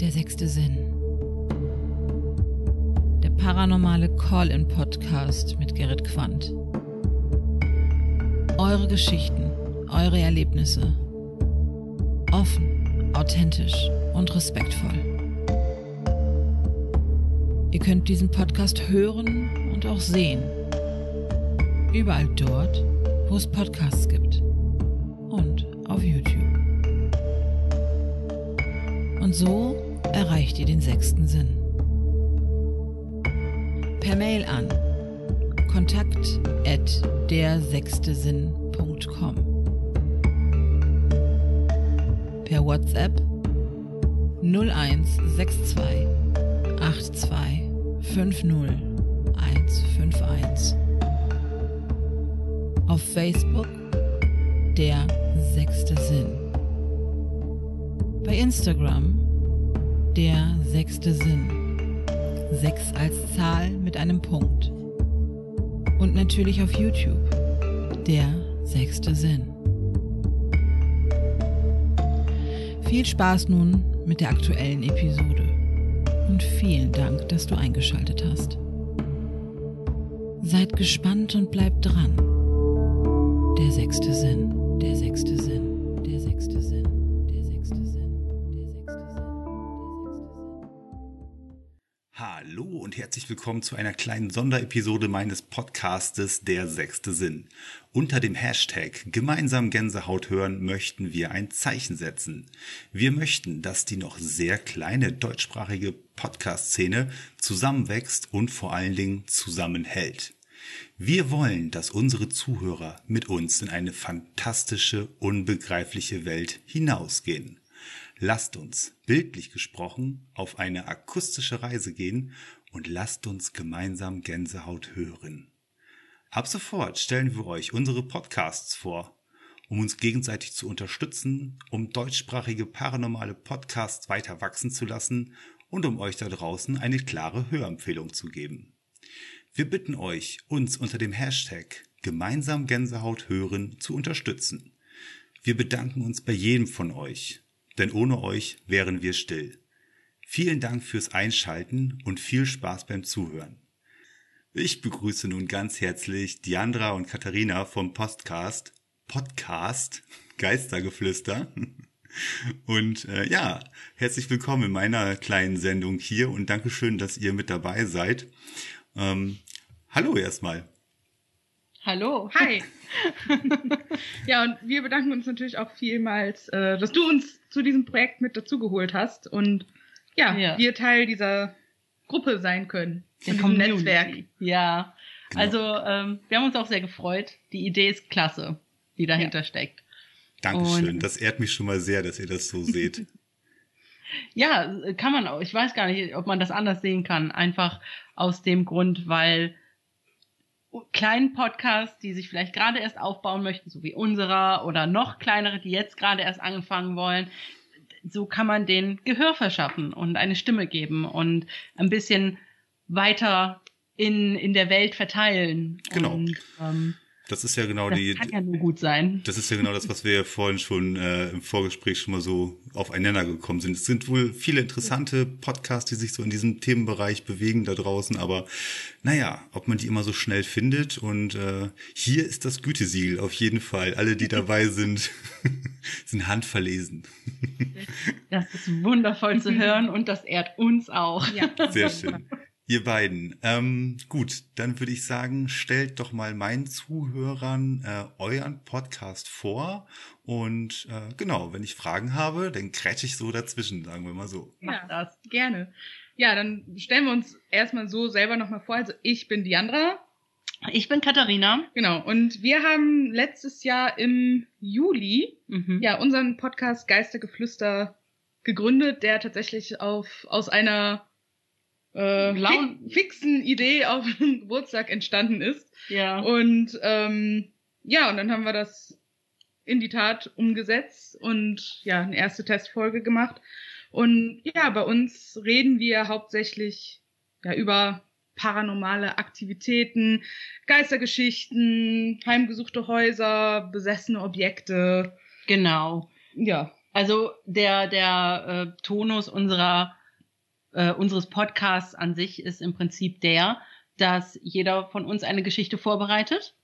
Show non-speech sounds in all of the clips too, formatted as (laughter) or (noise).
Der sechste Sinn. Der paranormale Call-in-Podcast mit Gerrit Quandt. Eure Geschichten, eure Erlebnisse. Offen, authentisch und respektvoll. Ihr könnt diesen Podcast hören und auch sehen. Überall dort, wo es Podcasts gibt. Und auf YouTube. Und so erreicht ihr den sechsten Sinn. Per Mail an kontakt at dersechstesinn.com Per WhatsApp 0162 82 50 151 Auf Facebook der sechste Sinn. Bei Instagram der sechste Sinn. Sechs als Zahl mit einem Punkt. Und natürlich auf YouTube der sechste Sinn. Viel Spaß nun mit der aktuellen Episode. Und vielen Dank, dass du eingeschaltet hast. Seid gespannt und bleibt dran. Der sechste Sinn. Der sechste Sinn. Herzlich willkommen zu einer kleinen Sonderepisode meines Podcastes Der sechste Sinn. Unter dem Hashtag Gemeinsam Gänsehaut hören möchten wir ein Zeichen setzen. Wir möchten, dass die noch sehr kleine deutschsprachige Podcast-Szene zusammenwächst und vor allen Dingen zusammenhält. Wir wollen, dass unsere Zuhörer mit uns in eine fantastische, unbegreifliche Welt hinausgehen. Lasst uns, bildlich gesprochen, auf eine akustische Reise gehen und lasst uns gemeinsam Gänsehaut hören. Ab sofort stellen wir euch unsere Podcasts vor, um uns gegenseitig zu unterstützen, um deutschsprachige paranormale Podcasts weiter wachsen zu lassen und um euch da draußen eine klare Hörempfehlung zu geben. Wir bitten euch, uns unter dem Hashtag Gemeinsam Gänsehaut hören zu unterstützen. Wir bedanken uns bei jedem von euch, denn ohne euch wären wir still. Vielen Dank fürs Einschalten und viel Spaß beim Zuhören. Ich begrüße nun ganz herzlich Diandra und Katharina vom Podcast, Podcast Geistergeflüster. (laughs) Und äh, ja, herzlich willkommen in meiner kleinen Sendung hier und Dankeschön, dass ihr mit dabei seid. Ähm, hallo erstmal. Hallo. Hi. (laughs) ja, und wir bedanken uns natürlich auch vielmals, äh, dass du uns zu diesem Projekt mit dazugeholt hast und ja, Ja. wir Teil dieser Gruppe sein können. Der Community. Netzwerk. Ja. Genau. Also ähm, wir haben uns auch sehr gefreut. Die Idee ist klasse, die dahinter steckt. Dankeschön. Und- Das ehrt mich schon mal sehr, dass ihr das so seht. (laughs) Ja, kann man auch. Ich weiß gar nicht, ob man das anders sehen kann. Einfach aus dem Grund, weil kleinen Podcasts, die sich vielleicht gerade erst aufbauen möchten, so wie unserer, oder noch kleinere, die jetzt gerade erst angefangen wollen, so kann man den Gehör verschaffen und eine Stimme geben und ein bisschen weiter in, in der Welt verteilen. Genau. Und, ähm, Das ist ja genau das die. kann ja nur gut sein. Das ist ja genau das, was wir ja vorhin schon äh, im Vorgespräch schon mal so aufeinander gekommen sind. Es sind wohl viele interessante Podcasts, die sich so in diesem Themenbereich bewegen da draußen, aber naja, ob man die immer so schnell findet und äh, hier ist das Gütesiegel auf jeden Fall. Alle, die dabei (laughs) sind, (laughs) sind handverlesen. Das ist wundervoll zu hören und das ehrt uns auch. Ja. Sehr schön. Ihr beiden. Ähm, gut, dann würde ich sagen, stellt doch mal meinen Zuhörern äh, euren Podcast vor. Und äh, genau, wenn ich Fragen habe, dann krätsch ich so dazwischen, sagen wir mal so. Mach Ja. das. Gerne. Ja, dann stellen wir uns erstmal so selber nochmal vor. Also ich bin Diandra. Ich bin Katharina. Genau. Und wir haben letztes Jahr im Juli Mhm. ja unseren Podcast Geistergeflüster gegründet, der tatsächlich auf aus einer äh, Laun- fi- fixen Idee (laughs) auf dem Geburtstag entstanden ist. Ja. Und ähm, ja, und dann haben wir das in die Tat umgesetzt und ja, eine erste Testfolge gemacht. Und ja, bei uns reden wir hauptsächlich ja über paranormale Aktivitäten, Geistergeschichten, heimgesuchte Häuser, besessene Objekte. Genau. Ja, Also der, der äh, Tonus unserer, äh, unseres Podcasts an sich ist im Prinzip der, dass jeder von uns eine Geschichte vorbereitet.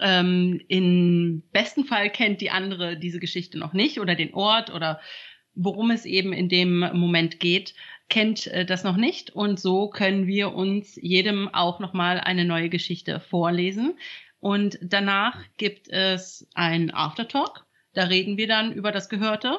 Ähm, Im besten Fall kennt die andere diese Geschichte noch nicht oder den Ort oder worum es eben in dem Moment geht, kennt äh, das noch nicht und so können wir uns jedem auch nochmal eine neue Geschichte vorlesen. Und danach gibt es ein Aftertalk. Da reden wir dann über das Gehörte.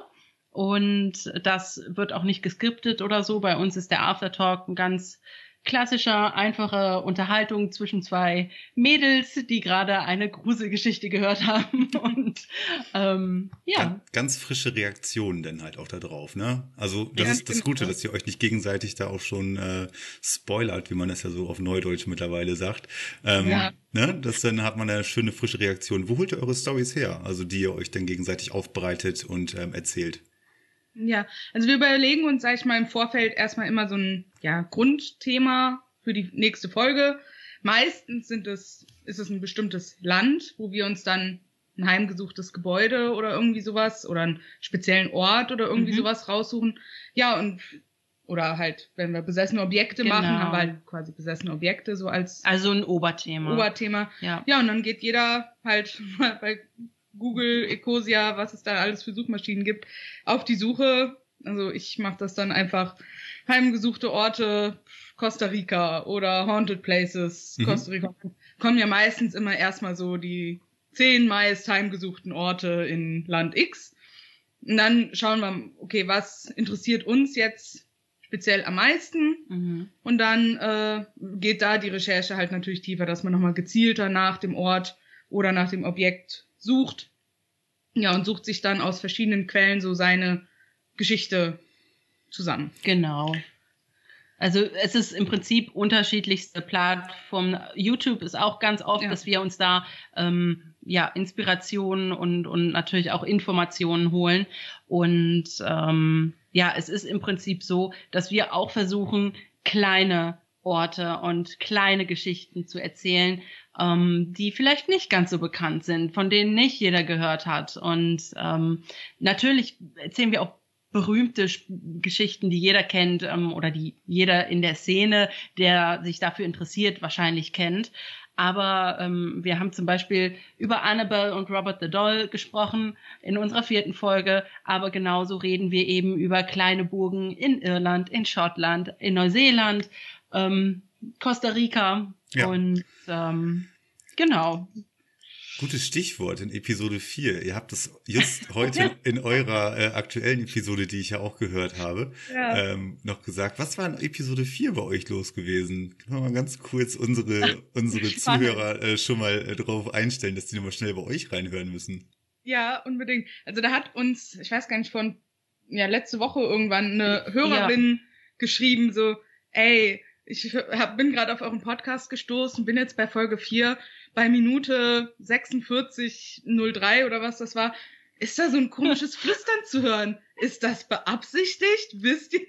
Und das wird auch nicht geskriptet oder so. Bei uns ist der Aftertalk ein ganz klassischer, einfache Unterhaltung zwischen zwei Mädels, die gerade eine Gruselgeschichte gehört haben. (laughs) Und ähm, ja. Ganz, ganz frische Reaktionen dann halt auch da drauf, ne? Also das Ja, ist das Gute, dass ihr euch nicht gegenseitig da auch schon äh, spoilert, wie man das ja so auf Neudeutsch mittlerweile sagt. Ähm, Ja. ne? Das dann hat man eine schöne frische Reaktion. Wo holt ihr eure Stories her? Also die ihr euch dann gegenseitig aufbereitet und ähm, erzählt. Ja, also wir überlegen uns, sag ich mal, im Vorfeld erstmal immer so ein ja, Grundthema für die nächste Folge. Meistens sind es, ist es ein bestimmtes Land, wo wir uns dann ein heimgesuchtes Gebäude oder irgendwie sowas oder einen speziellen Ort oder irgendwie Mhm. sowas raussuchen. Ja, und oder halt, wenn wir besessene Objekte machen, Genau. haben wir halt quasi besessene Objekte so als Also ein Oberthema. Oberthema. ja. Ja, und dann geht jeder halt (laughs) mal bei Google, Ecosia, was es da alles für Suchmaschinen gibt, auf die Suche. Also ich mache das dann einfach heimgesuchte Orte, Costa Rica oder Haunted Places, Mhm. Costa Rica. Kommen ja meistens immer erstmal so die zehn meist heimgesuchten Orte in Land X. Und dann schauen wir, okay, was interessiert uns jetzt speziell am meisten? Mhm. Und dann äh, geht da die Recherche halt natürlich tiefer, dass man nochmal gezielter nach dem Ort oder nach dem Objekt sucht. Ja, und sucht sich dann aus verschiedenen Quellen so seine Geschichte zusammen. Genau. Also es ist im Prinzip unterschiedlichste Plattformen. YouTube ist auch ganz oft, Ja. dass wir uns da ähm, ja Inspirationen und und natürlich auch Informationen holen. Und ähm, ja, es ist im Prinzip so, dass wir auch versuchen, kleine Orte und kleine Geschichten zu erzählen, ähm, die vielleicht nicht ganz so bekannt sind, von denen nicht jeder gehört hat. Und ähm, natürlich erzählen wir auch berühmte Sch- Geschichten, die jeder kennt ähm, oder die jeder in der Szene, der sich dafür interessiert, wahrscheinlich kennt. Aber ähm, wir haben zum Beispiel über Annabelle und Robert the Doll gesprochen in unserer vierten Folge. Aber genauso reden wir eben über kleine Burgen in Irland, in Schottland, in Neuseeland, ähm, Costa Rica Ja. und ähm, genau. Gutes Stichwort in Episode 4. Ihr habt es just (laughs) heute in eurer äh, aktuellen Episode, die ich ja auch gehört habe, Ja. ähm, noch gesagt. Was war in Episode 4 bei euch los gewesen? Können wir mal ganz kurz unsere, (laughs) unsere. Zuhörer äh, schon mal äh, drauf einstellen, dass die nochmal schnell bei euch reinhören müssen? Ja, unbedingt. Also da hat uns, ich weiß gar nicht, von ja, letzte Woche irgendwann eine Hörerin geschrieben, so, ey, ich hab, bin gerade auf euren Podcast gestoßen, bin jetzt bei Folge 4, bei Minute 4603 oder was das war. Ist da so ein komisches (laughs) Flüstern zu hören? Ist das beabsichtigt? Wisst ihr?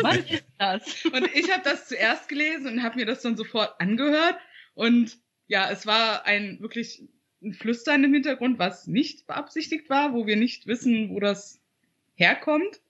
Was (laughs) ist das? (laughs) Und ich habe das zuerst gelesen und habe mir das dann sofort angehört. Und ja, es war ein wirklich ein Flüstern im Hintergrund, was nicht beabsichtigt war, wo wir nicht wissen, wo das herkommt.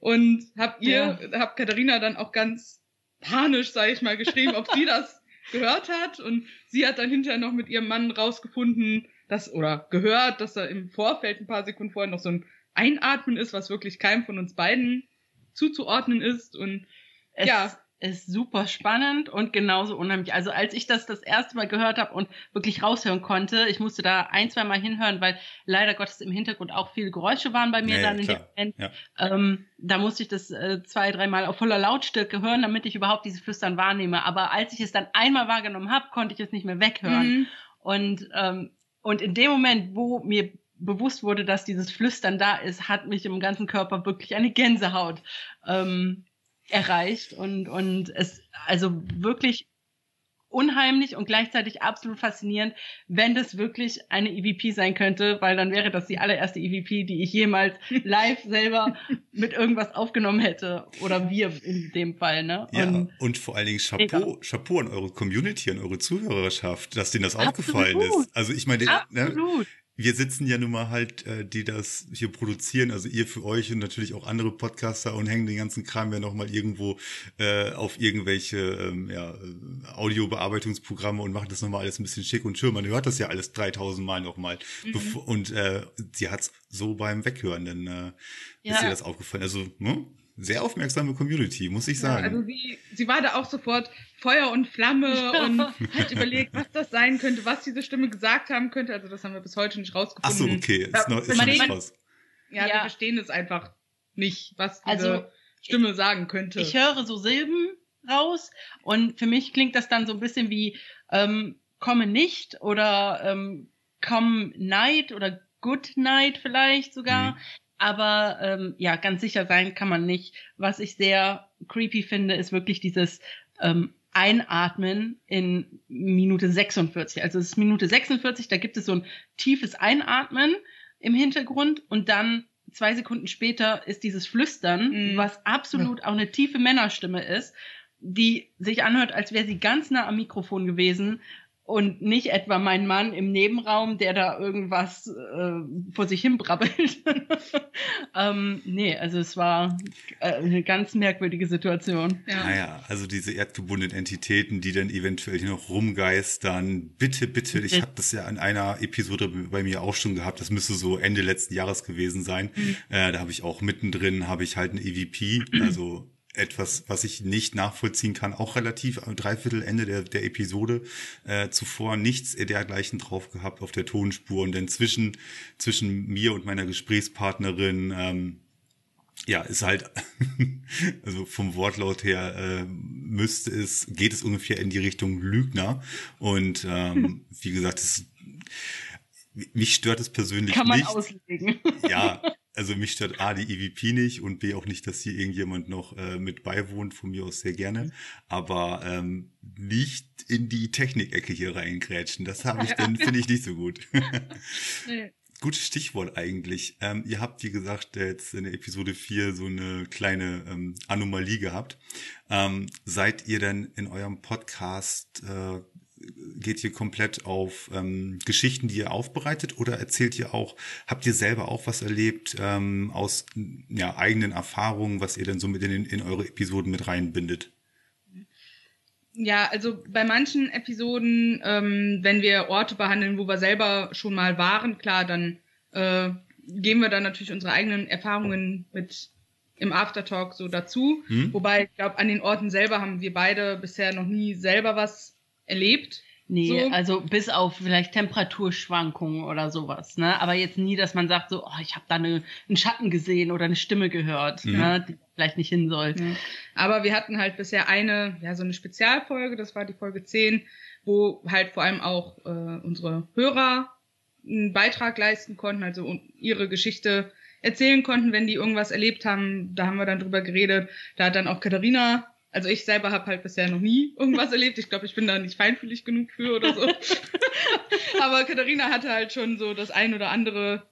Und hab ihr, hab Katharina dann auch ganz panisch, sage ich mal, geschrieben, ob sie das gehört hat. Und sie hat dann hinterher noch mit ihrem Mann rausgefunden, dass, oder gehört, dass da im Vorfeld ein paar Sekunden vorher noch so ein Einatmen ist, was wirklich keinem von uns beiden zuzuordnen ist. Und Es Ja. Ist super spannend und genauso unheimlich. Also als ich das das erste Mal gehört habe und wirklich raushören konnte, ich musste da ein, zwei Mal hinhören, weil leider Gottes im Hintergrund auch viele Geräusche waren bei mir Ja, ja, dann in dem. Moment. Ja. Ähm, da musste ich das äh, zwei, dreimal auf voller Lautstärke hören, damit ich überhaupt diese Flüstern wahrnehme. Aber als ich es dann einmal wahrgenommen habe, konnte ich es nicht mehr weghören. Mhm. Und, ähm, und in dem Moment, wo mir bewusst wurde, dass dieses Flüstern da ist, hat mich im ganzen Körper wirklich eine Gänsehaut ähm, erreicht und, und es also wirklich unheimlich und gleichzeitig absolut faszinierend, wenn das wirklich eine EVP sein könnte, weil dann wäre das die allererste EVP, die ich jemals (laughs) live selber mit irgendwas aufgenommen hätte. Oder wir in dem Fall, ne? Ja, Und vor allen Dingen Chapeau, Chapeau an eure Community, an eure Zuhörerschaft, dass denen das Absolut. aufgefallen ist. Also ich meine, ne, absolut. Wir sitzen ja nun mal halt, äh, die das hier produzieren, also ihr für euch und natürlich auch andere Podcaster und hängen den ganzen Kram ja nochmal irgendwo äh, auf irgendwelche ähm, ja, äh, Audiobearbeitungsprogramme und machen das nochmal alles ein bisschen schick und schön. Man hört das ja alles 3000 Mal nochmal. Mhm. Und äh, sie hat's so beim Weghören, dann äh, ja. ist ihr das aufgefallen. Also, ne? Sehr aufmerksame Community, muss ich sagen. Ja, also sie, sie war da auch sofort Feuer und Flamme und hat überlegt, was das sein könnte, was diese Stimme gesagt haben könnte. Also das haben wir bis heute nicht rausgefunden. Ach so, okay, ist noch, ist noch nicht raus. Ja, ja, wir verstehen es einfach nicht, was diese also, Stimme sagen könnte. Ich höre so Silben raus und für mich klingt das dann so ein bisschen wie ähm, komme nicht oder ähm, come night oder good night vielleicht sogar. Mhm. Aber ähm, ja, ganz sicher sein kann man nicht. Was ich sehr creepy finde, ist wirklich dieses ähm, Einatmen in Minute 46. Also es ist Minute 46, da gibt es so ein tiefes Einatmen im Hintergrund und dann zwei Sekunden später ist dieses Flüstern, mm. was absolut auch eine tiefe Männerstimme ist, die sich anhört, als wäre sie ganz nah am Mikrofon gewesen und nicht etwa mein Mann im Nebenraum, der da irgendwas äh, vor sich hin brabbelt. (laughs) ähm, nee, also es war äh, eine ganz merkwürdige Situation. Ja. Naja, also diese erdgebundenen Entitäten, die dann eventuell hier noch rumgeistern. Bitte, bitte, ich habe das ja in einer Episode bei mir auch schon gehabt. Das müsste so Ende letzten Jahres gewesen sein. Mhm. Äh, da habe ich auch mittendrin habe ich halt eine EVP, (clears throat) also etwas, was ich nicht nachvollziehen kann, auch relativ am Dreiviertelende der, der Episode äh, zuvor nichts dergleichen drauf gehabt auf der Tonspur und dann zwischen, zwischen mir und meiner Gesprächspartnerin ähm, ja, ist halt, (laughs) also vom Wortlaut her äh, müsste es, geht es ungefähr in die Richtung Lügner. Und ähm, (laughs) wie gesagt, es, mich stört es persönlich Kann man nicht. auslegen. Ja, also mich stört A, die EVP nicht und B auch nicht, dass hier irgendjemand noch äh, mit beiwohnt, von mir aus sehr gerne. Aber ähm, nicht in die Technikecke hier reingrätschen. Das habe ich dann, (laughs) finde ich nicht so gut. (laughs) Gutes Stichwort eigentlich. Ähm, ihr habt, wie gesagt, jetzt in der Episode 4 so eine kleine ähm, Anomalie gehabt. Ähm, seid ihr denn in eurem Podcast äh, geht ihr komplett auf ähm, Geschichten, die ihr aufbereitet oder erzählt ihr auch, habt ihr selber auch was erlebt ähm, aus ja, eigenen Erfahrungen, was ihr dann so mit in, in eure Episoden mit reinbindet? Ja, also bei manchen Episoden, ähm, wenn wir Orte behandeln, wo wir selber schon mal waren, klar, dann äh, geben wir dann natürlich unsere eigenen Erfahrungen mit im Aftertalk so dazu. Hm? Wobei, ich glaube, an den Orten selber haben wir beide bisher noch nie selber was erlebt. Nee, so. also bis auf vielleicht Temperaturschwankungen oder sowas, ne? Aber jetzt nie, dass man sagt, so, oh, ich habe da eine, einen Schatten gesehen oder eine Stimme gehört, mhm. ne? die vielleicht nicht hin soll. Ja. Aber wir hatten halt bisher eine, ja, so eine Spezialfolge, das war die Folge 10, wo halt vor allem auch äh, unsere Hörer einen Beitrag leisten konnten, also ihre Geschichte erzählen konnten, wenn die irgendwas erlebt haben. Da haben wir dann drüber geredet. Da hat dann auch Katharina also ich selber habe halt bisher noch nie irgendwas erlebt. Ich glaube, ich bin da nicht feinfühlig genug für oder so. (laughs) Aber Katharina hatte halt schon so das ein oder andere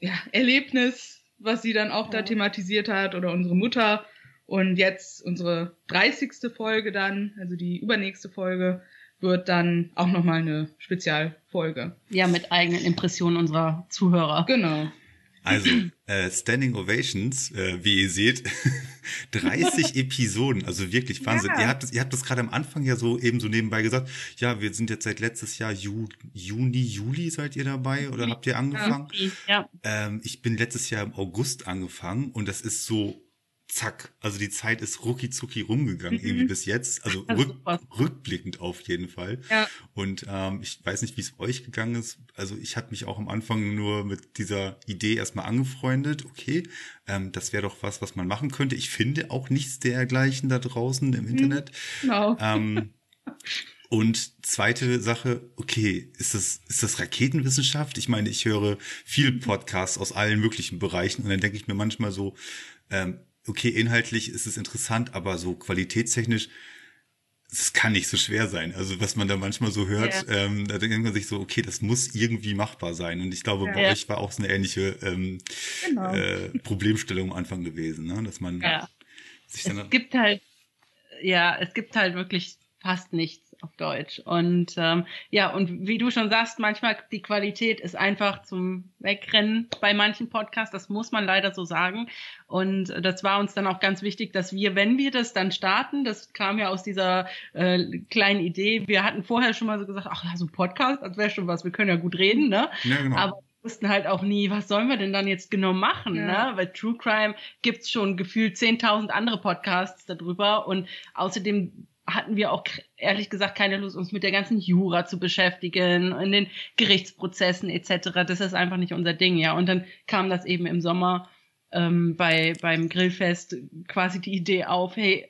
ja, Erlebnis, was sie dann auch da thematisiert hat oder unsere Mutter. Und jetzt unsere 30. Folge dann, also die übernächste Folge, wird dann auch nochmal eine Spezialfolge. Ja, mit eigenen Impressionen unserer Zuhörer. Genau. Also, äh, Standing Ovations, äh, wie ihr seht, (laughs) 30 (laughs) Episoden, also wirklich Wahnsinn. Ja. Ihr habt das, ihr habt das gerade am Anfang ja so eben so nebenbei gesagt. Ja, wir sind jetzt seit letztes Jahr Ju Juni, Juli seid ihr dabei oder habt ihr angefangen? Ja. Ähm, ich bin letztes Jahr im August angefangen und das ist so zack. Also die Zeit ist rucki zucki rumgegangen, mhm. irgendwie bis jetzt. Also rück, rückblickend auf jeden Fall. Ja. Und ähm, ich weiß nicht, wie es euch gegangen ist. Also ich hatte mich auch am Anfang nur mit dieser Idee erstmal angefreundet. Okay, ähm, das wäre doch was, was man machen könnte. Ich finde auch nichts dergleichen da draußen im mhm. Internet. Genau. Ähm, und zweite Sache, okay, ist das, ist das Raketenwissenschaft? Ich meine, ich höre viele Podcasts aus allen möglichen Bereichen und dann denke ich mir manchmal so, ähm, okay, inhaltlich ist es interessant, aber so qualitätstechnisch, es kann nicht so schwer sein. Also was man da manchmal so hört, ja. ähm, da denkt man sich so, okay, das muss irgendwie machbar sein. Und ich glaube, ja. bei euch war auch so eine ähnliche ähm, genau. äh, Problemstellung am Anfang gewesen, ne? dass man ja. sich dann... Es gibt halt, ja, es gibt halt wirklich fast nichts auf Deutsch. Und ähm, ja, und wie du schon sagst, manchmal die Qualität ist einfach zum Wegrennen bei manchen Podcasts. Das muss man leider so sagen. Und das war uns dann auch ganz wichtig, dass wir, wenn wir das dann starten, das kam ja aus dieser äh, kleinen Idee, wir hatten vorher schon mal so gesagt, ach ja, so ein Podcast, das wäre schon was, wir können ja gut reden, ne? Ja, genau. Aber wir wussten halt auch nie, was sollen wir denn dann jetzt genau machen, Ja. ne? Weil True Crime gibt's schon gefühlt 10.000 andere Podcasts darüber und außerdem hatten wir auch ehrlich gesagt keine Lust, uns mit der ganzen Jura zu beschäftigen, in den Gerichtsprozessen etc. Das ist einfach nicht unser Ding, ja. Und dann kam das eben im Sommer ähm, bei beim Grillfest quasi die Idee auf, hey,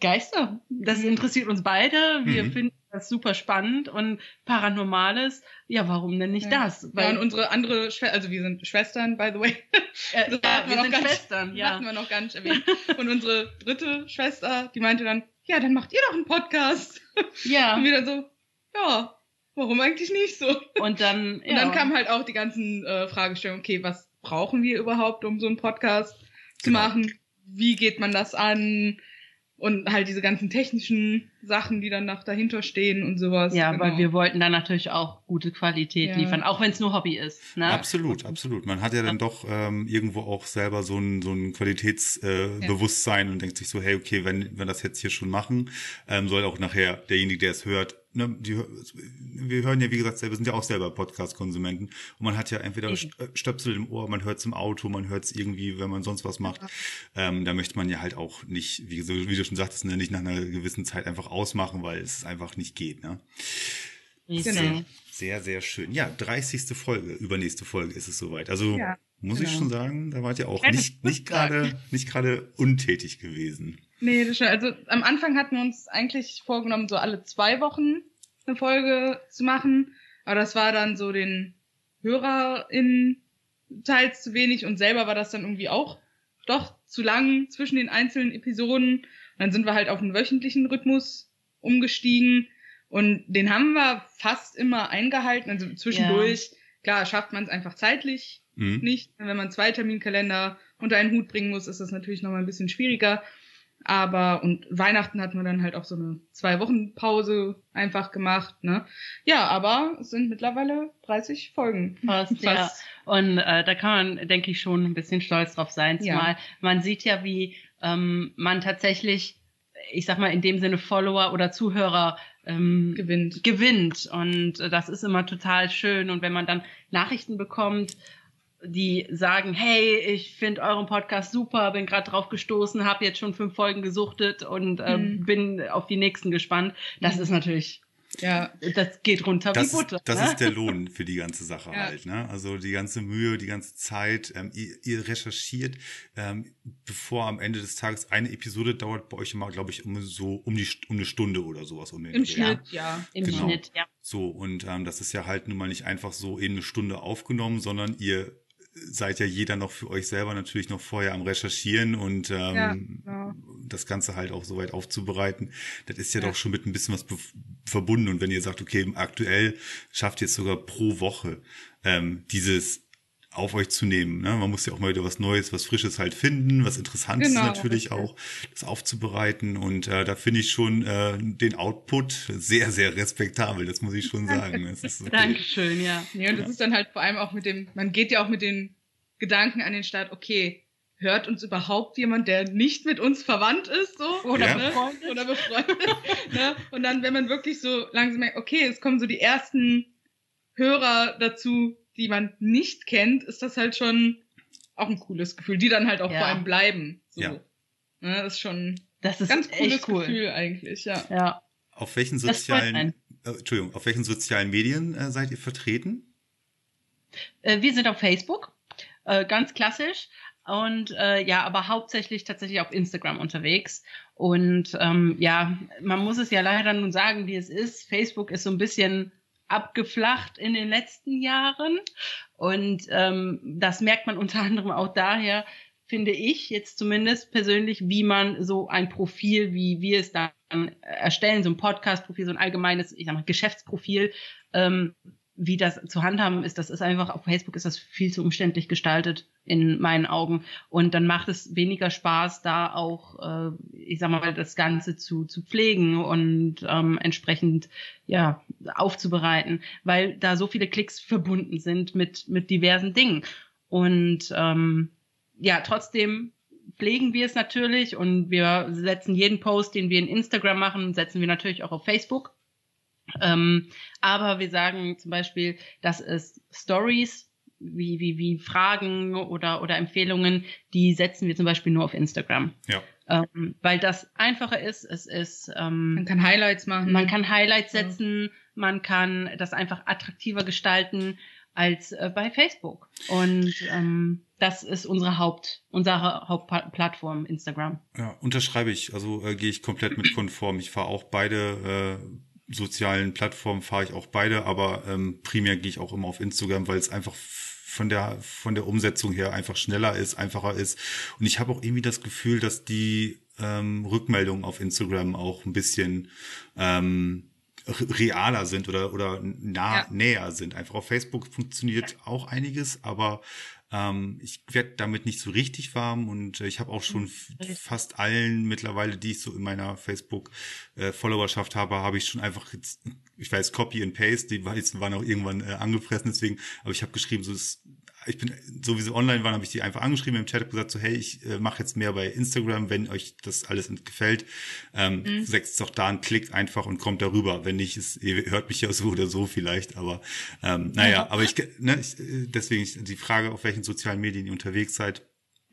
Geister, das interessiert uns beide, wir Mhm. finden das super spannend und Paranormales, ja, warum denn nicht Ja. das? Ja, und unsere andere Schwester, also wir sind Schwestern, by the way. äh, (laughs) ja, wir noch sind nicht- Schwestern, Das ja. hatten wir noch gar nicht erwähnt. Und unsere dritte Schwester, die meinte dann, ja, dann macht ihr doch einen Podcast. Ja, (laughs) Und dann so, ja, warum eigentlich nicht so? und dann, Und ja, dann kamen halt auch die ganzen äh, Fragestellungen, okay, was brauchen wir überhaupt, um so einen Podcast zu Genau. machen? Wie geht man das an? Und halt diese ganzen technischen Sachen, die dann noch dahinter stehen und sowas. ja, genau. weil wir wollten dann natürlich auch gute Qualität Ja. liefern, auch wenn es nur Hobby ist. Ne? Absolut, absolut. Man hat ja dann doch ähm, irgendwo auch selber so ein, so ein Qualitätsbewusstsein äh, Bewusstsein und denkt sich so, hey, okay, wenn wir das jetzt hier schon machen, ähm, soll auch nachher derjenige, der es hört, ne, die, wir hören ja, wie gesagt, selber, sind ja auch selber Podcast-Konsumenten und man hat ja entweder äh, Stöpsel im Ohr, man hört es im Auto, man hört es irgendwie, wenn man sonst was macht. Ähm, da möchte man ja halt auch nicht, wie, wie du schon sagtest, ne, nicht nach einer gewissen Zeit einfach ausmachen, weil es einfach nicht geht. Ne? Genau. Sehr, sehr schön. Ja, 30. Folge, übernächste Folge ist es soweit. Also Ja, muss ich genau. schon sagen, da wart ihr auch Keine nicht, nicht gerade, nicht gerade untätig gewesen. Nee, das stimmt. Also am Anfang hatten wir uns eigentlich vorgenommen, so alle zwei Wochen eine Folge zu machen. Aber das war dann so den HörerInnen teils zu wenig und selber war das dann irgendwie auch doch zu lang zwischen den einzelnen Episoden. Und dann sind wir halt auf einen wöchentlichen Rhythmus umgestiegen und den haben wir fast immer eingehalten. Also zwischendurch, klar, schafft man es einfach zeitlich Mhm. nicht. Wenn man zwei Terminkalender unter einen Hut bringen muss, ist das natürlich nochmal ein bisschen schwieriger. Aber, und Weihnachten hatten wir dann halt auch so eine zwei Wochen Pause einfach gemacht, ne? Ja, aber es sind mittlerweile 30 Folgen. Fast, ja. Fast. Und äh, da kann man, denke ich, schon ein bisschen stolz drauf sein. Ja. Zumal man sieht ja, wie ähm, man tatsächlich, ich sag mal, in dem Sinne Follower oder Zuhörer ähm, gewinnt. gewinnt. Und äh, das ist immer total schön. Und wenn man dann Nachrichten bekommt, die sagen, hey, ich finde euren Podcast super, bin gerade drauf gestoßen, habe jetzt schon fünf Folgen gesuchtet und äh, Mhm. bin auf die nächsten gespannt. Das Mhm. ist natürlich, Ja, das geht runter Das, wie Butter. ist, das ne? ist der (laughs) Lohn für die ganze Sache Ja. halt. Ne? Also die ganze Mühe, die ganze Zeit. Ähm, ihr, ihr recherchiert, ähm, bevor am Ende des Tages eine Episode dauert bei euch immer, glaube ich, um so um die um eine Stunde oder sowas um den im Dreh. Schnitt, ja. Im genau. Schnitt, ja. So, und ähm, das ist ja halt nun mal nicht einfach so in eine Stunde aufgenommen, sondern ihr seid ja jeder noch für euch selber natürlich noch vorher am Recherchieren und ähm, Ja, genau. das Ganze halt auch soweit aufzubereiten. Das ist ja, Ja. doch schon mit ein bisschen was verbunden. Und wenn ihr sagt, okay, aktuell schafft ihr es sogar pro Woche, ähm, dieses auf euch zu nehmen. Ne? Man muss ja auch mal wieder was Neues, was Frisches halt finden, was Interessantes Genau, natürlich auch, das aufzubereiten. Und äh, da finde ich schon äh, den Output sehr, sehr respektabel, das muss ich schon sagen. Okay. Dankeschön, ja. Nee, und das ist dann halt vor allem auch mit dem, man geht ja auch mit den Gedanken an den Start, okay, hört uns überhaupt jemand, der nicht mit uns verwandt ist, so? Oder Ja. befreundet. Oder befreundet. (laughs) ne? Und dann, wenn man wirklich so langsam merkt, okay, es kommen so die ersten Hörer dazu, die man nicht kennt, ist das halt schon auch ein cooles Gefühl, die dann halt auch Ja. vor allem bleiben. So. Ja. Ne, das ist schon Das ein ist ganz cooles echt cool. Gefühl eigentlich, ja. Ja. Auf welchen sozialen, äh, Entschuldigung, auf welchen sozialen Medien äh, seid ihr vertreten? Äh, wir sind auf Facebook, äh, ganz klassisch. Und äh, ja, aber hauptsächlich tatsächlich auf Instagram unterwegs. Und ähm, ja, man muss es ja leider nun sagen, wie es ist. Facebook ist so ein bisschen abgeflacht in den letzten Jahren. Und ähm, das merkt man unter anderem auch daher, finde ich jetzt zumindest persönlich, wie man so ein Profil, wie wir es dann erstellen, so ein Podcast-Profil, so ein allgemeines, ich sag mal, Geschäftsprofil, ähm, wie das zu handhaben ist, das ist einfach, auf Facebook ist das viel zu umständlich gestaltet in meinen Augen. Und dann macht es weniger Spaß, da auch, äh, ich sag mal, das Ganze zu, zu pflegen und ähm, entsprechend ja aufzubereiten, weil da so viele Klicks verbunden sind mit, mit diversen Dingen. Und ähm, ja, trotzdem pflegen wir es natürlich und wir setzen jeden Post, den wir in Instagram machen, setzen wir natürlich auch auf Facebook ähm, aber wir sagen zum Beispiel, dass es Stories wie, wie, wie Fragen oder, oder Empfehlungen, die setzen wir zum Beispiel nur auf Instagram. Ja. Ähm, weil das einfacher ist. Es ist ähm, Man kann Highlights machen. man kann Highlights setzen, man kann das einfach attraktiver gestalten als äh, bei Facebook. Und ähm, das ist unsere Haupt, unsere Hauptplattform, Instagram. Ja, unterschreibe ich. Also äh, gehe ich komplett mit konform. Ich fahre auch beide äh, sozialen Plattformen fahre ich auch beide, aber ähm, primär gehe ich auch immer auf Instagram, weil es einfach von der von der Umsetzung her einfach schneller ist, einfacher ist. Und ich habe auch irgendwie das Gefühl, dass die ähm, Rückmeldungen auf Instagram auch ein bisschen ähm, realer sind oder oder nah Ja. näher sind. Einfach auf Facebook funktioniert auch einiges, aber ähm, ich werde damit nicht so richtig warm und äh, ich habe auch schon f- fast allen mittlerweile, die ich so in meiner Facebook-Followerschaft habe, habe ich schon einfach jetzt, ich weiß, Copy and Paste, die weißen waren auch irgendwann äh, angefressen, deswegen, aber ich habe geschrieben, so ist, ich bin, so wie sie online waren, habe ich die einfach angeschrieben im Chat, hab gesagt so, hey, ich äh, mache jetzt mehr bei Instagram, wenn euch das alles gefällt, ähm, Mhm. setzt doch da einen Klick einfach und kommt darüber. Wenn nicht, es, ihr hört mich ja so oder so vielleicht, aber ähm, naja, aber ich, ne, ich äh, deswegen die Frage, auf welchen sozialen Medien ihr unterwegs seid,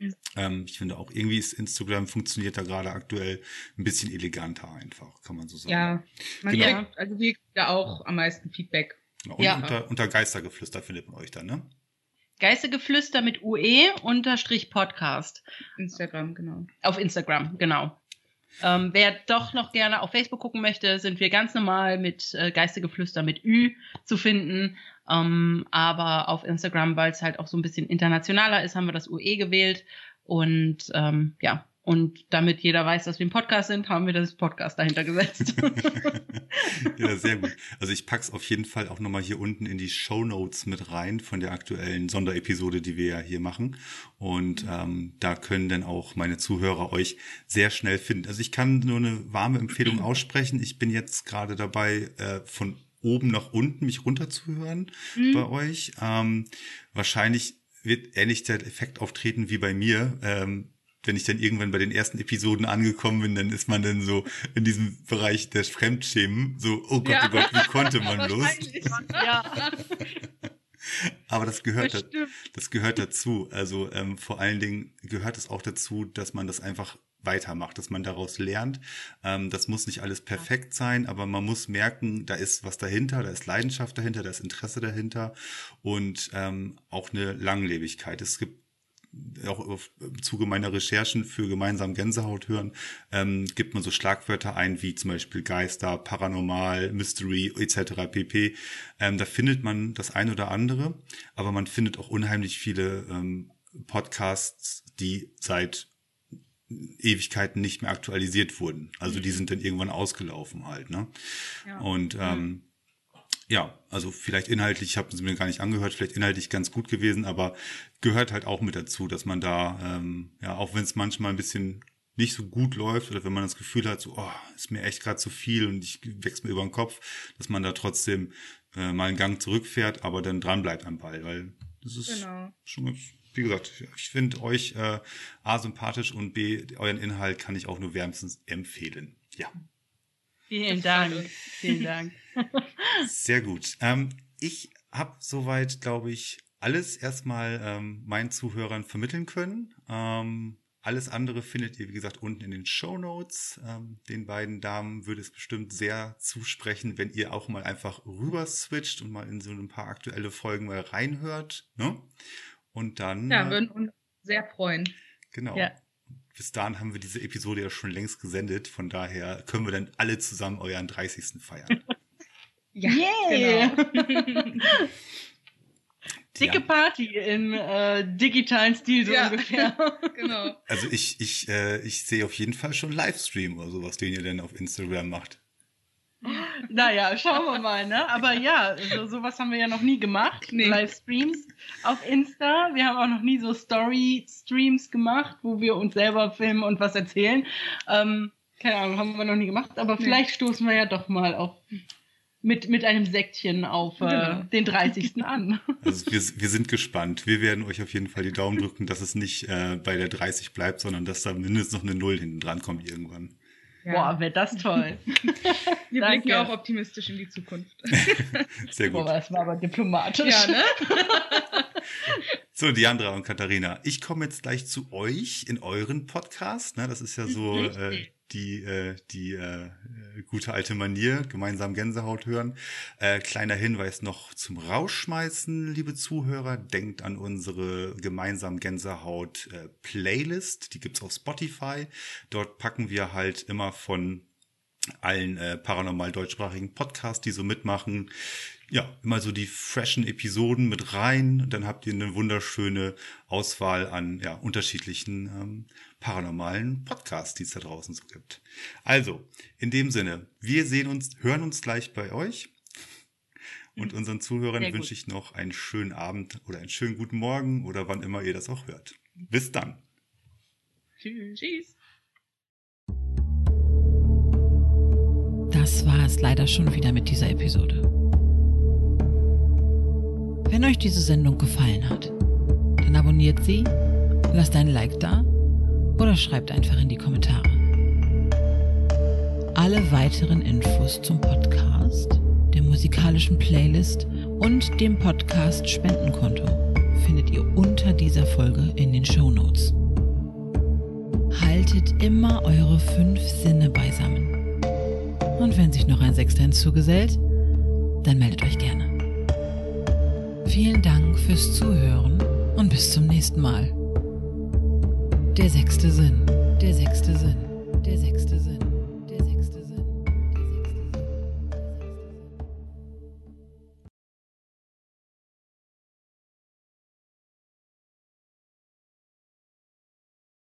Mhm. ähm, ich finde auch irgendwie ist Instagram funktioniert da gerade aktuell ein bisschen eleganter einfach, kann man so sagen. Ja, man Genau. kriegt, also wir kriegen da auch am meisten Feedback. Und Ja. unter, unter Geistergeflüster findet man euch dann, ne? Geistegeflüster mit UE unterstrich Podcast. Instagram, genau. Auf Instagram, genau. Ähm, wer doch noch gerne auf Facebook gucken möchte, sind wir ganz normal mit äh, Geistegeflüster mit Ü zu finden. Ähm, aber auf Instagram, weil es halt auch so ein bisschen internationaler ist, haben wir das UE gewählt. Und ähm, ja, und damit jeder weiß, dass wir ein Podcast sind, haben wir das Podcast dahinter gesetzt. (laughs) ja, sehr gut. Also ich pack's auf jeden Fall auch nochmal hier unten in die Show Notes mit rein von der aktuellen Sonderepisode, die wir ja hier machen. Und ähm, da können dann auch meine Zuhörer euch sehr schnell finden. Also ich kann nur eine warme Empfehlung aussprechen. Ich bin jetzt gerade dabei, äh, von oben nach unten mich runterzuhören bei euch. Ähm, wahrscheinlich wird ähnlich der Effekt auftreten wie bei mir. Ähm, wenn ich dann irgendwann bei den ersten Episoden angekommen bin, dann ist man dann so in diesem Bereich des Fremdschämen, so, oh Gott, Ja. oh Gott, wie konnte man (laughs) bloß? Ja, (laughs) Aber das gehört, da, Bestimmt. das gehört dazu. Also ähm, vor allen Dingen gehört es auch dazu, dass man das einfach weitermacht, dass man daraus lernt. Ähm, das muss nicht alles perfekt sein, aber man muss merken, da ist was dahinter, da ist Leidenschaft dahinter, da ist Interesse dahinter und ähm, auch eine Langlebigkeit. Es gibt auch auf, im Zuge meiner Recherchen für gemeinsam Gänsehaut hören, ähm, gibt man so Schlagwörter ein wie zum Beispiel Geister, Paranormal, Mystery etc. pp. Ähm, da findet man das ein oder andere, aber man findet auch unheimlich viele ähm, Podcasts, die seit Ewigkeiten nicht mehr aktualisiert wurden. Also die sind dann irgendwann ausgelaufen halt. Ne? Ja. Und ähm, ja, also vielleicht inhaltlich, ich habe es mir gar nicht angehört, vielleicht inhaltlich ganz gut gewesen, aber gehört halt auch mit dazu, dass man da, ähm, ja, auch wenn es manchmal ein bisschen nicht so gut läuft oder wenn man das Gefühl hat, so, oh, ist mir echt gerade zu viel und ich wächst mir über den Kopf, dass man da trotzdem äh, mal einen Gang zurückfährt, aber dann dran bleibt am Ball, weil das ist Genau. schon ganz, wie gesagt, ich finde euch äh, A sympathisch und B, euren Inhalt kann ich auch nur wärmstens empfehlen. Ja. Vielen Dank. Vielen Dank. (laughs) Sehr gut. Ähm, ich habe soweit, glaube ich, alles erstmal ähm, meinen Zuhörern vermitteln können. Ähm, alles andere findet ihr, wie gesagt, unten in den Show Notes. Ähm, den beiden Damen würde es bestimmt sehr zusprechen, wenn ihr auch mal einfach rüber switcht und mal in so ein paar aktuelle Folgen mal reinhört. Ne? Und dann, Ja, äh, würden uns sehr freuen. genau. Ja. Bis dahin haben wir diese Episode ja schon längst gesendet. Von daher können wir dann alle zusammen euren 30. feiern. (laughs) Ja, Yay. genau. (laughs) Dicke Ja. Party im äh, digitalen Stil so Ja. ungefähr. (laughs) genau. Also ich, ich, äh, ich sehe auf jeden Fall schon Livestream oder sowas, den ihr denn auf Instagram macht. Naja, schauen wir mal, ne? Aber ja, so, sowas haben wir ja noch nie gemacht. Nee. Livestreams auf Insta. Wir haben auch noch nie so Story-Streams gemacht, wo wir uns selber filmen und was erzählen. Ähm, keine Ahnung, haben wir noch nie gemacht, aber Nee. vielleicht stoßen wir ja doch mal auf mit, mit einem Säckchen auf äh, Genau. den 30. an. Also wir, wir sind gespannt. Wir werden euch auf jeden Fall die Daumen drücken, dass es nicht äh, bei der 30 bleibt, sondern dass da mindestens noch eine Null hinten dran kommt irgendwann. Ja. Boah, wäre das toll. (laughs) wir danke. blicken auch optimistisch in die Zukunft. (laughs) Sehr gut. Boah, das war aber diplomatisch. ja, ne? (laughs) So, Diandra und Katharina, ich komme jetzt gleich zu euch in euren Podcast. Ne? Das ist ja so äh, die, äh, die äh, gute alte Manier, gemeinsam Gänsehaut hören. Äh, kleiner Hinweis noch zum Rausschmeißen, liebe Zuhörer. Denkt an unsere gemeinsam Gänsehaut äh, Playlist. Die gibt's auf Spotify. Dort packen wir halt immer von allen äh, paranormal deutschsprachigen Podcasts, die so mitmachen, ja, immer so die freshen Episoden mit rein. Dann habt ihr eine wunderschöne Auswahl an ja, unterschiedlichen ähm, paranormalen Podcasts, die es da draußen so gibt. Also, in dem Sinne, wir sehen uns, hören uns gleich bei euch. Und unseren Zuhörern Sehr gut. wünsche ich noch einen schönen Abend oder einen schönen guten Morgen oder wann immer ihr das auch hört. Bis dann. Tschüss. Tschüss. Das war es leider schon wieder mit dieser Episode. Wenn euch diese Sendung gefallen hat, dann abonniert sie, lasst ein Like da oder schreibt einfach in die Kommentare. Alle weiteren Infos zum Podcast, der musikalischen Playlist und dem Podcast Spendenkonto findet ihr unter dieser Folge in den Show Notes. Haltet immer eure fünf Sinne beisammen. Und wenn sich noch ein Sechster hinzugesellt, dann meldet euch gerne. Vielen Dank fürs Zuhören und bis zum nächsten Mal. Der sechste Sinn, der sechste Sinn.